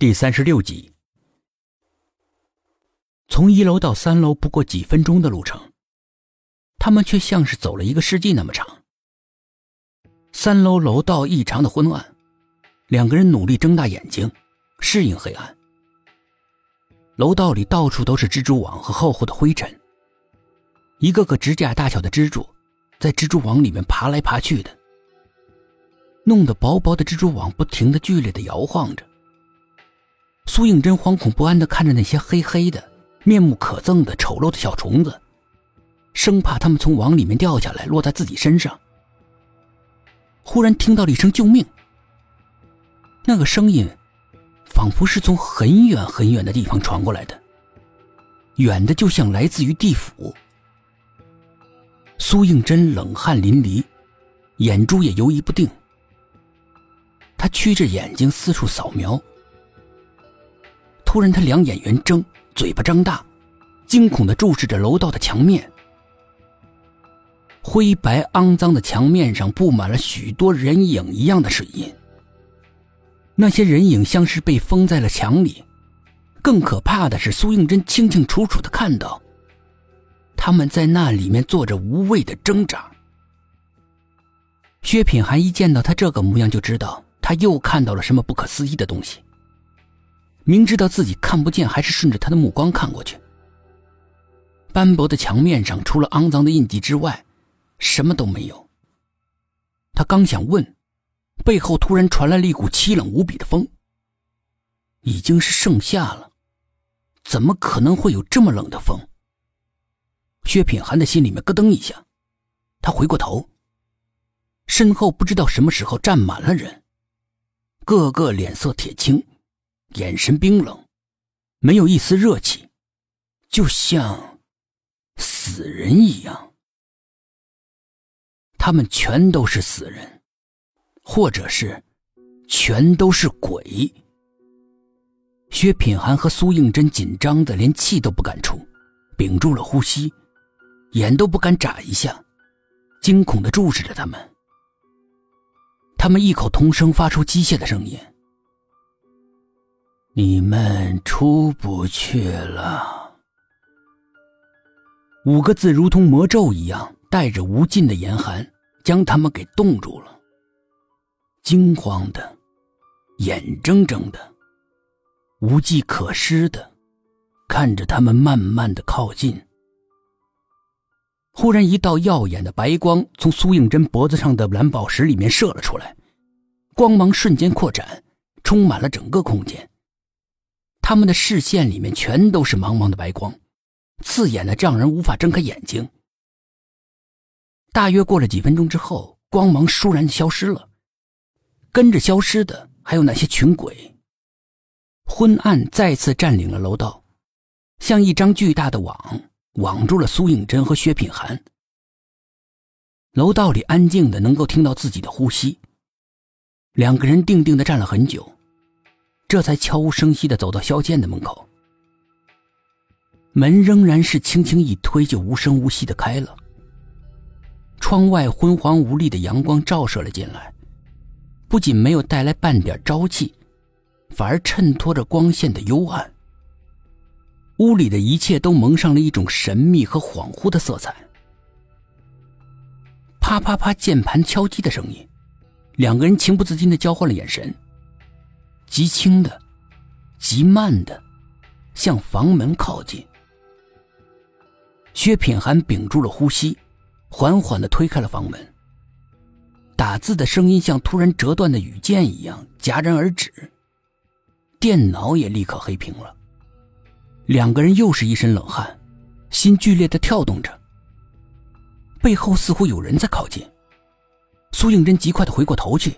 第三十六集，从一楼到三楼不过几分钟的路程，他们却像是走了一个世纪那么长。三楼楼道异常的昏暗，两个人努力睁大眼睛适应黑暗。楼道里到处都是蜘蛛网和厚厚的灰尘，一个个指甲大小的蜘蛛在蜘蛛网里面爬来爬去的，弄得薄薄的蜘蛛网不停的剧烈的摇晃着。苏应真惶恐不安的看着那些黑黑的、面目可憎的丑陋的小虫子，生怕它们从网里面掉下来落在自己身上。忽然听到了一声救命，那个声音仿佛是从很远很远的地方传过来的，远的就像来自于地府。苏应真冷汗淋漓，眼珠也游移不定，他曲着眼睛四处扫描。突然，他两眼圆睁，嘴巴张大，惊恐的注视着楼道的墙面。灰白肮脏的墙面上布满了许多人影一样的水印。那些人影像是被封在了墙里。更可怕的是，苏应真清清楚楚的看到，他们在那里面做着无谓的挣扎。薛品涵一见到他这个模样，就知道他又看到了什么不可思议的东西。明知道自己看不见，还是顺着他的目光看过去。斑驳的墙面上，除了肮脏的印记之外，什么都没有。他刚想问，背后突然传来了一股凄冷无比的风。已经是盛夏了，怎么可能会有这么冷的风？薛品涵的心里面咯噔一下，他回过头，身后不知道什么时候站满了人，个个脸色铁青。眼神冰冷，没有一丝热气，就像死人一样。他们全都是死人，或者是全都是鬼。薛品涵和苏应真紧张的连气都不敢出，屏住了呼吸，眼都不敢眨一下，惊恐的注视着他们。他们异口同声发出机械的声音。你们出不去了。五个字如同魔咒一样，带着无尽的严寒，将他们给冻住了。惊慌的，眼睁睁的，无计可施的，看着他们慢慢的靠近。忽然，一道耀眼的白光从苏应真脖子上的蓝宝石里面射了出来，光芒瞬间扩展，充满了整个空间。他们的视线里面全都是茫茫的白光，刺眼的让人无法睁开眼睛。大约过了几分钟之后，光芒倏然消失了，跟着消失的还有那些群鬼。昏暗再次占领了楼道，像一张巨大的网，网住了苏应真和薛品涵。楼道里安静的能够听到自己的呼吸。两个人定定的站了很久。这才悄无声息的走到萧剑的门口，门仍然是轻轻一推就无声无息的开了。窗外昏黄无力的阳光照射了进来，不仅没有带来半点朝气，反而衬托着光线的幽暗。屋里的一切都蒙上了一种神秘和恍惚的色彩。啪啪啪，键盘敲击的声音，两个人情不自禁的交换了眼神。极轻的，极慢的，向房门靠近。薛品涵屏住了呼吸，缓缓的推开了房门。打字的声音像突然折断的羽箭一样戛然而止，电脑也立刻黑屏了。两个人又是一身冷汗，心剧烈的跳动着。背后似乎有人在靠近，苏应真极快的回过头去。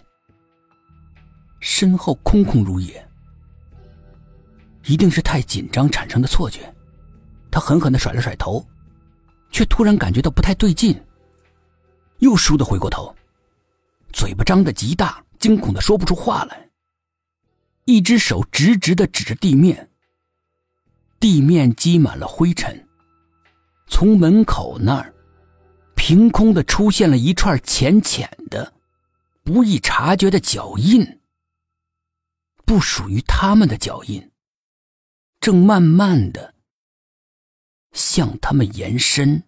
身后空空如也，一定是太紧张产生的错觉。他狠狠的甩了甩头，却突然感觉到不太对劲，又倏地回过头，嘴巴张得极大，惊恐的说不出话来。一只手直直的指着地面，地面积满了灰尘，从门口那儿，凭空的出现了一串浅浅的、不易察觉的脚印。不属于他们的脚印，正慢慢的向他们延伸。